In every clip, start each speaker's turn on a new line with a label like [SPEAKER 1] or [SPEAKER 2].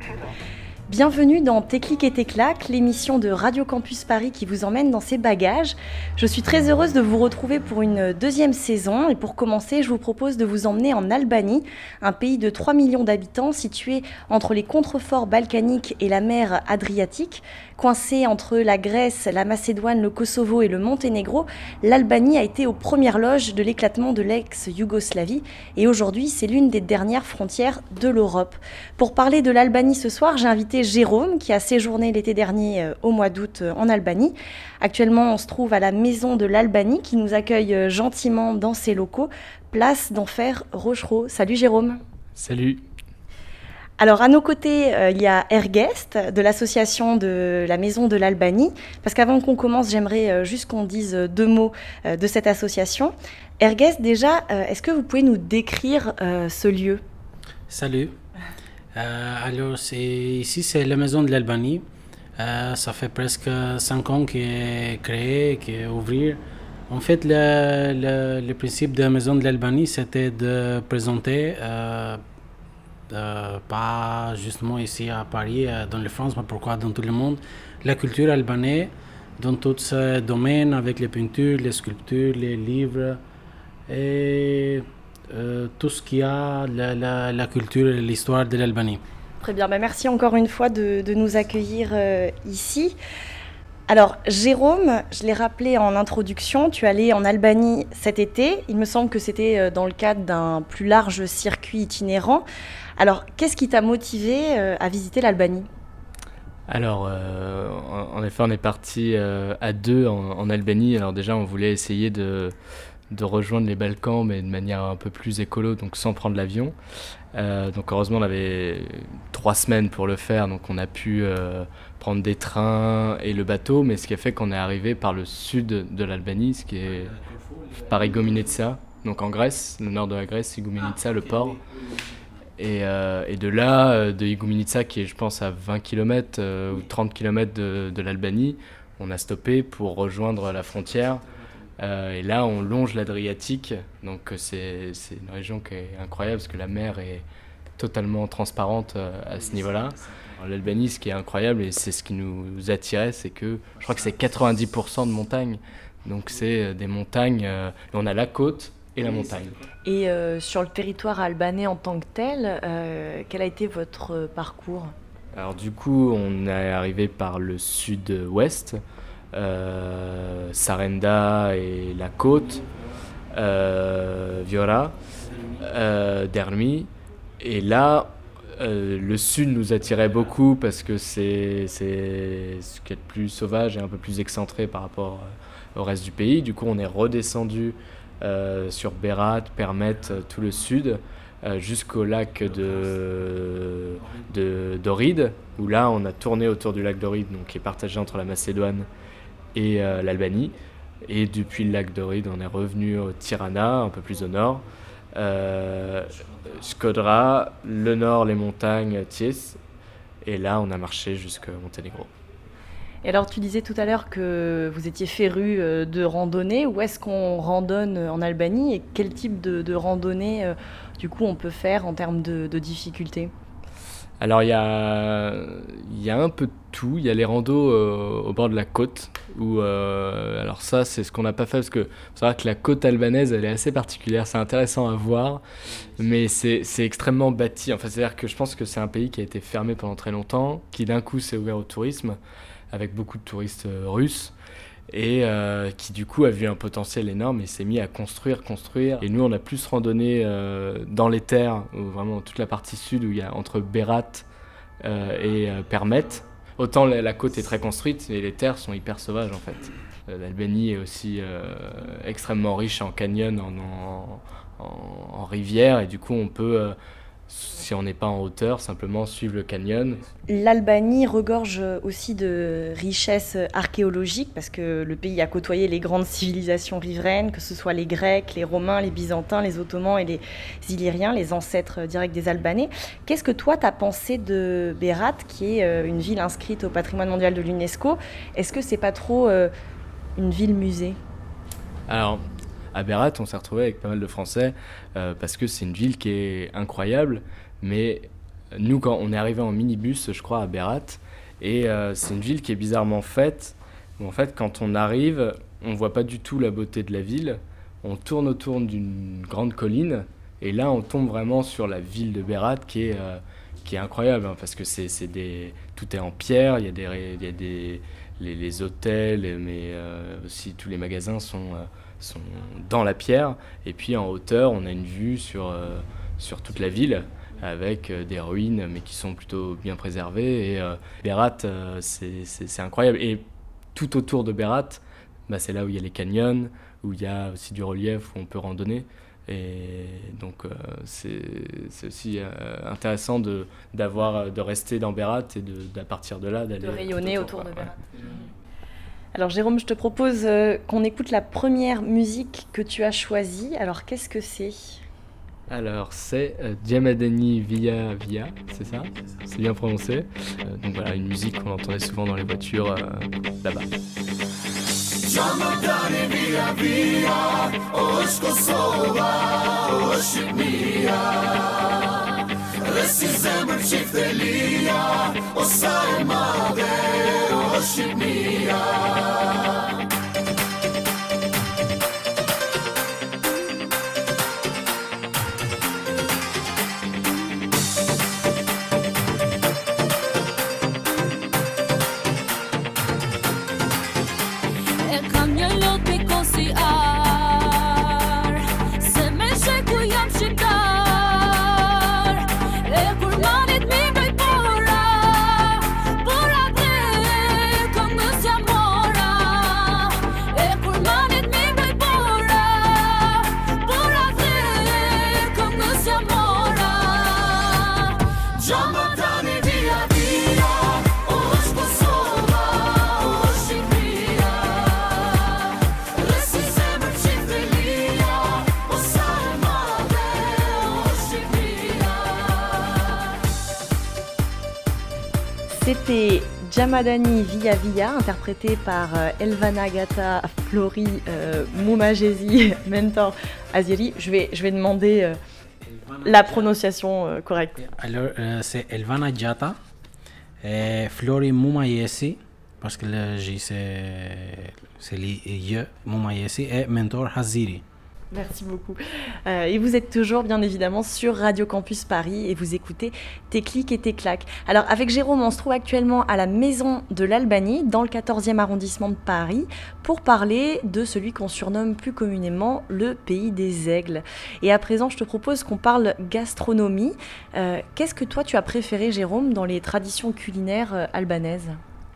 [SPEAKER 1] 是的。
[SPEAKER 2] Bienvenue dans Tes et tes l'émission de Radio Campus Paris qui vous emmène dans ses bagages. Je suis très heureuse de vous retrouver pour une deuxième saison et pour commencer, je vous propose de vous emmener en Albanie, un pays de 3 millions d'habitants situé entre les contreforts balkaniques et la mer Adriatique. Coincé entre la Grèce, la Macédoine, le Kosovo et le Monténégro, l'Albanie a été aux premières loges de l'éclatement de l'ex-Yougoslavie et aujourd'hui c'est l'une des dernières frontières de l'Europe. Pour parler de l'Albanie ce soir, j'ai invité Jérôme qui a séjourné l'été dernier euh, au mois d'août euh, en Albanie. Actuellement, on se trouve à la Maison de l'Albanie qui nous accueille euh, gentiment dans ses locaux, place d'Enfer Rochereau. Salut Jérôme.
[SPEAKER 3] Salut.
[SPEAKER 2] Alors à nos côtés, euh, il y a Erguest de l'association de la Maison de l'Albanie. Parce qu'avant qu'on commence, j'aimerais euh, juste qu'on dise deux mots euh, de cette association. Erguest, déjà, est-ce que vous pouvez nous décrire ce lieu?
[SPEAKER 3] Salut. Euh, alors, ici, c'est la maison de l'Albanie. Euh, ça fait presque cinq ans qu'elle est créée, qu'elle est ouverte. En fait, le, principe de la maison de l'Albanie, c'était de présenter, euh, pas justement ici à Paris, dans la France, mais pourquoi dans tout le monde, la culture albanaise dans tous ces domaines, avec les peintures, les sculptures, les livres et tout ce qui a la, la- la culture et l'histoire de l'Albanie.
[SPEAKER 2] Très bien, bah, merci encore une fois de, de nous accueillir euh, ici. Alors, Jérôme, je l'ai rappelé en introduction, tu es allé en Albanie cet été. Il me semble que c'était euh, dans le cadre d'un plus large circuit itinérant. Alors, qu'est-ce qui t'a motivé euh, à visiter l'Albanie?
[SPEAKER 4] Alors, euh, en, en effet, on est parti euh, à deux en, en Albanie. Alors déjà, on voulait essayer de, de rejoindre les Balkans, mais de manière un peu plus écolo, donc sans prendre l'avion. Euh, donc heureusement, on avait trois semaines pour le faire, donc on a pu euh, prendre des trains et le bateau, mais ce qui a fait qu'on est arrivé par le sud de l'Albanie, ce qui est par Igoumenitsa, donc en Grèce, le nord de la Grèce, Igoumenitsa, le port. Et, euh, et de là, de Igoumenitsa, qui est je pense à 20 km ou 30 km de l'Albanie, on a stoppé pour rejoindre la frontière. Euh, et là, on longe l'Adriatique, donc euh, c'est une région qui est incroyable parce que la mer est totalement transparente euh, à ce niveau-là. L'Albanie, ce qui est incroyable, et c'est ce qui nous attirait, c'est que je crois que c'est 90% de montagnes. Donc c'est des montagnes, on a la côte et la montagne.
[SPEAKER 2] Et euh, sur le territoire albanais en tant que tel, euh, quel a été votre parcours?
[SPEAKER 4] Alors du coup, on est arrivé par le sud-ouest, Sarenda et la côte, euh, Viora, euh, Dermi. Et là, euh, le sud nous attirait beaucoup parce que c'est ce qui est le plus sauvage et un peu plus excentré par rapport euh, au reste du pays. Du coup, on est redescendu euh, sur Berat, Permet, euh, tout le sud, euh, jusqu'au lac de, de d'Oride, où là, on a tourné autour du lac d'Oride, qui est partagé entre la Macédoine et euh, l'Albanie. Et depuis le lac d'Oride, on est revenu au Tirana, un peu plus au nord. Euh, Skodra, le nord, les montagnes, Ties. Et là, on a marché jusqu'à Monténégro.
[SPEAKER 2] Et alors, tu disais tout à l'heure que vous étiez féru euh, de randonnée. Où est-ce qu'on randonne en Albanie? Et quel type de, randonnée, du coup, on peut faire en termes de, de difficulté
[SPEAKER 4] Alors, il y a, y a un peu de tout. Il y a les randos euh, au bord de la côte. Où, euh, alors, ça, c'est ce qu'on n'a pas fait parce que c'est vrai que la côte albanaise, elle est assez particulière. C'est intéressant à voir, mais c'est c'est extrêmement bâti. Enfin, c'est-à-dire que je pense que c'est un pays qui a été fermé pendant très longtemps, qui d'un coup s'est ouvert au tourisme, avec beaucoup de touristes euh, russes. Et euh, qui du coup a vu un potentiel énorme et s'est mis à construire, construire. Et nous, on a plus randonné euh, dans les terres, vraiment toute la partie sud où il y a entre Berat euh, et euh, Permet. Autant la, côte est très construite, mais les terres sont hyper sauvages en fait. L'Albanie est aussi extrêmement riche en canyons, en, en, rivières, et du coup on peut si on n'est pas en hauteur, simplement suivre le canyon.
[SPEAKER 2] L'Albanie regorge aussi de richesses archéologiques parce que le pays a côtoyé les grandes civilisations riveraines, que ce soit les Grecs, les Romains, les Byzantins, les Ottomans et les Illyriens, les ancêtres directs des Albanais. Qu'est-ce que toi, tu as pensé de Berat, qui est euh, une ville inscrite au patrimoine mondial de l'UNESCO? Est-ce que c'est pas trop euh, une ville musée
[SPEAKER 4] Alors, à Berat, on s'est retrouvé avec pas mal de Français euh, parce que c'est une ville qui est incroyable, mais nous, quand on est arrivé en minibus, je crois, à Berat, et euh, c'est une ville qui est bizarrement faite, en fait, quand on arrive, on voit pas du tout la beauté de la ville, on tourne autour d'une grande colline, et là, on tombe vraiment sur la ville de Berat qui est, euh, qui est incroyable, hein, parce que c'est des, tout est en pierre, il y a des, il y a des les, les hôtels, mais euh, aussi tous les magasins sont, euh, sont dans la pierre, et puis en hauteur, on a une vue sur, euh, sur toute la ville avec des ruines, mais qui sont plutôt bien préservées. Et Berat, c'est incroyable. Et tout autour de Berat, bah, c'est là où il y a les canyons, où il y a aussi du relief, où on peut randonner. Et donc, euh, c'est aussi euh, intéressant de, d'avoir, de rester dans Berat et de, partir de là, d'aller
[SPEAKER 2] De rayonner autour de
[SPEAKER 4] ouais.
[SPEAKER 2] Berat. Alors Jérôme, je te propose euh, qu'on écoute la première musique que tu as choisie. Alors qu'est-ce que c'est?
[SPEAKER 4] Alors, c'est euh, Diamadani Via Via, c'est ça? C'est bien prononcé. Euh, donc voilà, une musique qu'on entendait souvent dans les voitures euh, là-bas.
[SPEAKER 5] Camdan via via Hoş Kosova, hoş Şipnija Dhe si zemër qiftelia O sa e madhe, o
[SPEAKER 2] C'était Jamadani Via Via, interprété par euh, Elvana Gata Flori euh, Moumajezi Mentor Aziri. Je vais, je vais demander euh, la prononciation euh, correcte.
[SPEAKER 3] Alors, c'est Elvana Jata, et Flori Mumayesi, parce que le J c'est c'est les Y, Mumayesi, et Mentor Haziri.
[SPEAKER 2] Merci beaucoup. Euh, et vous êtes toujours, bien évidemment, sur Radio Campus Paris et vous écoutez Tes clics et tes claques. Alors, avec Jérôme, on se trouve actuellement à la Maison de l'Albanie, dans le 14e arrondissement de Paris, pour parler de celui qu'on surnomme plus communément le pays des aigles. Et à présent, je te propose qu'on parle gastronomie. Euh, Qu'est-ce que toi, tu as préféré, Jérôme, dans les traditions culinaires euh, albanaises?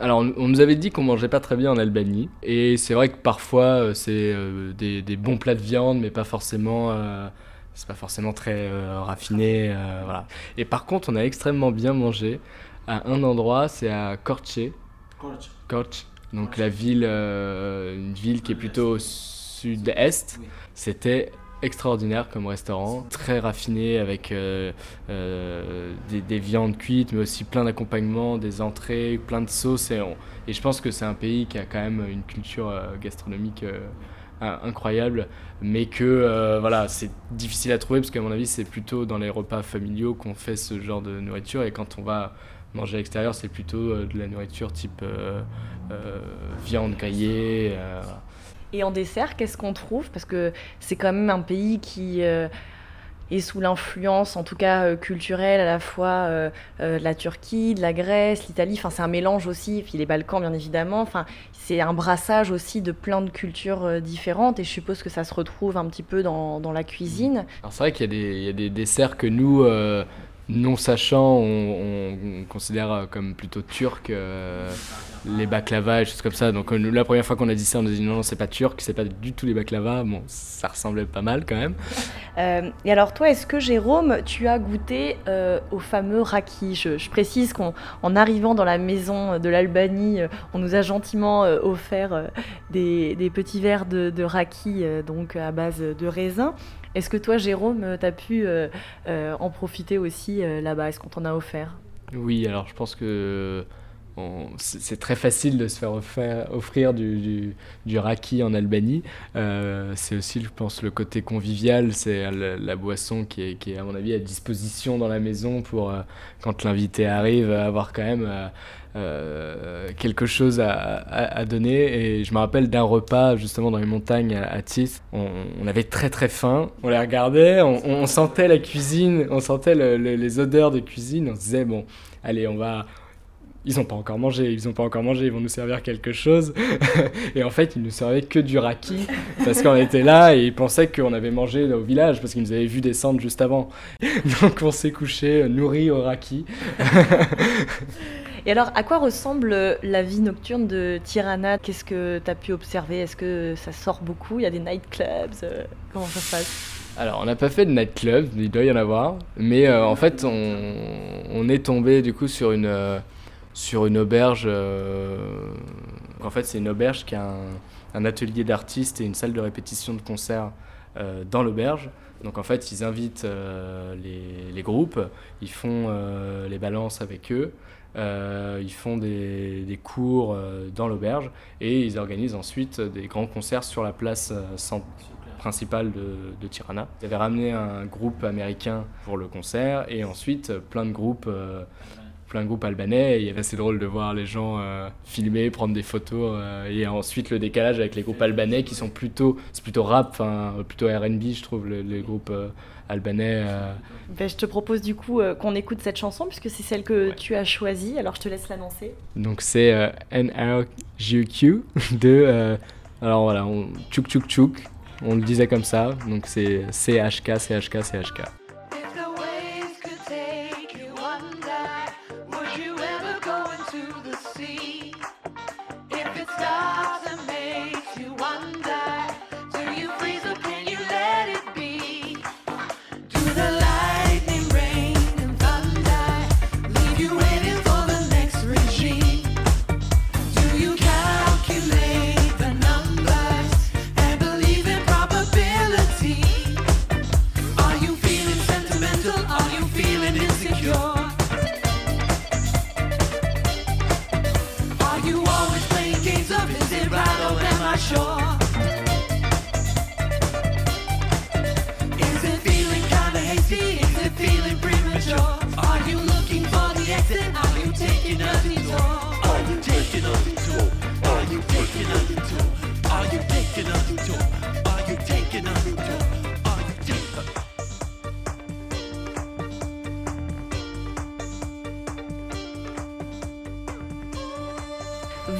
[SPEAKER 4] Alors, on nous avait dit qu'on mangeait pas très bien en Albanie, et c'est vrai que parfois euh, c'est euh, des, des bons plats de viande, mais pas forcément, euh, c'est pas forcément très euh, raffiné, voilà. Et par contre, on a extrêmement bien mangé à un endroit, c'est à Korçë, Korçë, donc la ville, une ville qui est plutôt au sud-est. C'était extraordinaire comme restaurant, très raffiné avec euh, euh, des, des viandes cuites, mais aussi plein d'accompagnements, des entrées, plein de sauces. Et, je pense que c'est un pays qui a quand même une culture euh, gastronomique in- incroyable, mais que voilà, c'est difficile à trouver parce qu'à mon avis, c'est plutôt dans les repas familiaux qu'on fait ce genre de nourriture. Et quand on va manger à l'extérieur, c'est plutôt de la nourriture type viande grillée.
[SPEAKER 2] Et en dessert, qu'est-ce qu'on trouve? Parce que c'est quand même un pays qui euh, est sous l'influence, en tout cas euh, culturelle, à la fois euh, de la Turquie, de la Grèce, l'Italie. Enfin, c'est un mélange aussi, puis les Balkans, bien évidemment. Enfin, c'est un brassage aussi de plein de cultures différentes. Et je suppose que ça se retrouve un petit peu dans, la cuisine.
[SPEAKER 4] C'est vrai qu'il y, a des- desserts que nous, non sachant, on, on- on considère euh, comme plutôt turcs. euh, les baklava et choses comme ça. Donc euh, la première fois qu'on a dit ça, on a dit non, non c'est pas turc, c'est pas du tout les baklava. Bon, ça ressemblait pas mal quand même.
[SPEAKER 2] Et alors toi, est-ce que Jérôme, tu as goûté au fameux raki? Je, précise qu'en en arrivant dans la maison de l'Albanie, on nous a gentiment offert des, petits verres de, de raki, donc à base de raisin. Est-ce que toi, Jérôme, tu as pu euh, euh, en profiter aussi euh, là-bas? Est-ce qu'on t'en a offert?
[SPEAKER 4] Oui, alors je pense que c'est très facile de se faire offrir, du, du, raki en Albanie. Euh, c'est aussi, je pense, le côté convivial, c'est la, boisson qui est, à mon avis, à disposition dans la maison pour, euh, quand l'invité arrive, avoir quand même euh, quelque chose à, à- donner. Et je me rappelle d'un repas, justement, dans les montagnes à, à Tis. On, avait très très faim, on les regardait, on, sentait la cuisine, on sentait le- le- les odeurs de cuisine, on se disait, bon, allez, on va ils n'ont pas encore mangé, ils n'ont pas encore mangé, ils vont nous servir quelque chose. et en fait, ils nous servaient que du raki, parce qu'on était là et ils pensaient qu'on avait mangé au village, parce qu'ils nous avaient vu descendre juste avant. Donc on s'est couché euh, nourri au raki.
[SPEAKER 2] Et alors, à quoi ressemble la vie nocturne de Tirana? Qu'est-ce que tu as pu observer? Est-ce que ça sort beaucoup? Il y a des nightclubs euh, Comment ça se passe?
[SPEAKER 4] Alors, on n'a pas fait de nightclub, il doit y en avoir, mais euh, en fait, on, on est tombé du coup sur une, sur une auberge. euh, En fait, c'est une auberge qui a un, atelier d'artistes et une salle de répétition de concert euh, dans l'auberge. Donc en fait, ils invitent euh, les, groupes, ils font les balances avec eux, ils font des, cours dans l'auberge et ils organisent ensuite des grands concerts sur la place principale de, Tirana. Ils avaient ramené un groupe américain pour le concert et ensuite plein de groupes, plein de groupes albanais. Et assez drôle de voir les gens euh, filmer, prendre des photos euh, et ensuite le décalage avec les groupes albanais qui sont plutôt, c'est plutôt rap, enfin plutôt R&B je trouve le- les groupes euh, albanais.
[SPEAKER 2] Ben, Je te propose du coup qu'on écoute cette chanson, puisque c'est celle que tu as choisie. Alors, je te laisse l'annoncer.
[SPEAKER 4] Donc c'est euh, NRGQ de alors voilà, on, tchouk tchouk tchouk, on le disait comme ça. Donc c'est CHK CHK CHK.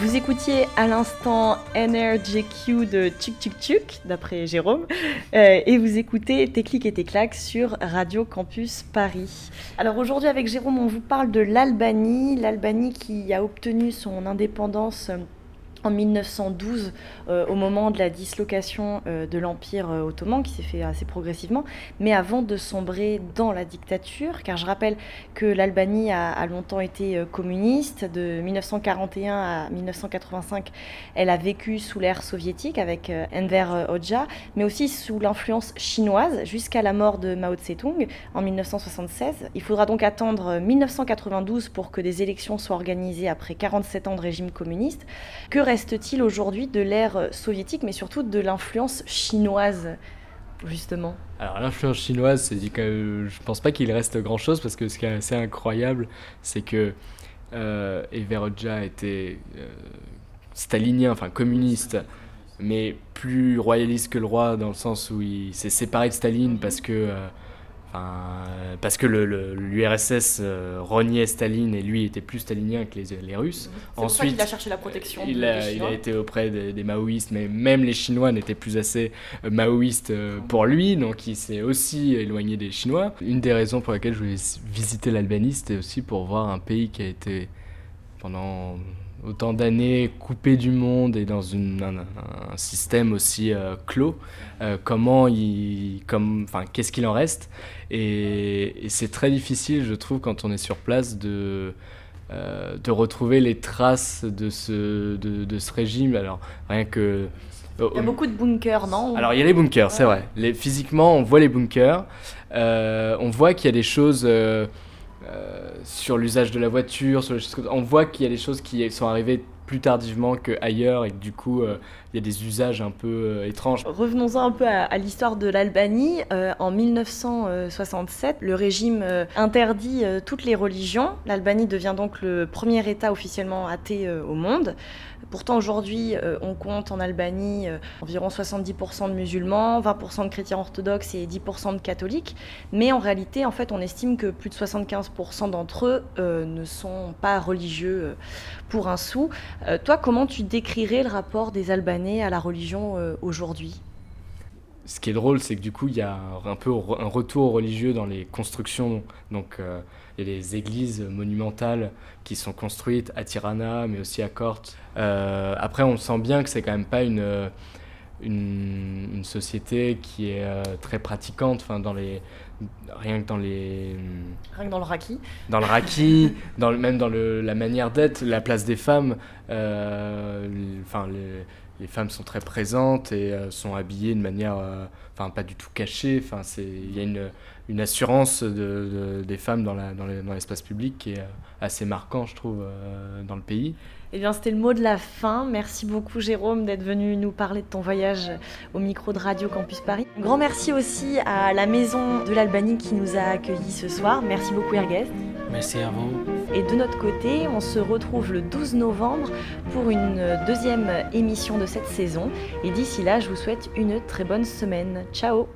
[SPEAKER 2] Vous écoutiez à l'instant NRJQ de Tchuk Tchuk Tchuk, d'après Jérôme, euh, et vous écoutez Tes clics et claques sur Radio Campus Paris. Alors aujourd'hui avec Jérôme, on vous parle de l'Albanie, l'Albanie qui a obtenu son indépendance. En 1912, euh, au moment de la dislocation euh, de l'Empire euh, ottoman, qui s'est fait assez progressivement, mais avant de sombrer dans la dictature, car je rappelle que l'Albanie a, longtemps été communiste, de 1941 à 1985, elle a vécu sous l'ère soviétique avec Enver Hoxha, mais aussi sous l'influence chinoise jusqu'à la mort de Mao Tse-tung en 1976. Il faudra donc attendre euh, 1992 pour que des élections soient organisées après 47 ans de régime communiste. Que reste-t-il aujourd'hui de l'ère soviétique, mais surtout de l'influence chinoise, justement?
[SPEAKER 4] Alors l'influence chinoise, c'est dit je pense pas qu'il reste grand chose parce que ce qui est assez incroyable, c'est que euh, Enver Hoxha était euh, stalinien, enfin communiste, mais plus royaliste que le roi dans le sens où il s'est séparé de Staline parce que euh, Enfin, euh, parce que le- le- l'URSS euh, reniait Staline et lui était plus stalinien que les, les Russes.
[SPEAKER 2] Ça qu'il a cherché la protection
[SPEAKER 4] il a, il a été auprès des, des maoïstes, mais même les Chinois n'étaient plus assez euh, maoïstes euh, pour lui, donc il s'est aussi éloigné des Chinois. Une des raisons pour lesquelles je voulais visiter l'Albanie, c'était aussi pour voir un pays qui a été pendant autant d'années coupé du monde et dans une, un, un système aussi euh, clos, euh, comment il, comme, enfin, qu'est-ce qu'il en reste Et, et c'est très difficile, je trouve, quand on est sur place, de, euh, de retrouver les traces de ce, de, de ce régime. Alors, rien que.
[SPEAKER 2] Il y a beaucoup de bunkers, non?
[SPEAKER 4] Alors il y a les bunkers, c'est vrai. Les, physiquement, on voit les bunkers. Euh, on voit qu'il y a des choses euh, euh, sur l'usage de la voiture, sur les. On voit qu'il y a des choses qui sont arrivées plus tardivement qu'ailleurs et que du coup, euh, il y a des usages un peu euh, étranges.
[SPEAKER 2] Revenons-en un peu à, l'histoire de l'Albanie. Euh, en 1967, le régime euh, interdit toutes les religions. L'Albanie devient donc le premier État officiellement athée au monde. Pourtant, aujourd'hui, on compte en Albanie environ 70% de musulmans, 20% de chrétiens orthodoxes et 10% de catholiques. Mais en réalité, en fait, on estime que plus de 75% d'entre eux ne sont pas religieux pour un sou. Toi, comment tu décrirais le rapport des Albanais à la religion euh, aujourd'hui
[SPEAKER 4] Ce qui est drôle, c'est que du coup, il y a un peu un retour religieux dans les constructions. Donc, euh, il y a des églises monumentales qui sont construites à Tirana, mais aussi à Corte. Euh, après, on sent bien que c'est quand même pas une, une, une société qui est euh, très pratiquante. Enfin, dans les rien que dans les
[SPEAKER 2] Rien que dans le Raki.
[SPEAKER 4] dans le raki, dans le, même dans le, la manière d'être, la place des femmes. les- Enfin, les, les femmes sont très présentes et euh, sont habillées de manière, euh, enfin pas du tout cachée. Enfin, c'est il y a une, une assurance de, de- des femmes dans la dans les- dans l'espace public qui est euh, assez marquant, je trouve, euh, dans le pays.
[SPEAKER 2] Eh bien, c'était le mot de la fin. Merci beaucoup, Jérôme, d'être venu nous parler de ton voyage au micro de Radio Campus Paris. Un grand merci aussi à la Maison de l'Albanie qui nous a accueillis ce soir. Merci beaucoup, Erguest.
[SPEAKER 3] Merci à vous.
[SPEAKER 2] Et de notre côté, on se retrouve le 12 novembre pour une deuxième émission de cette saison. Et d'ici là, je vous souhaite une très bonne semaine. Ciao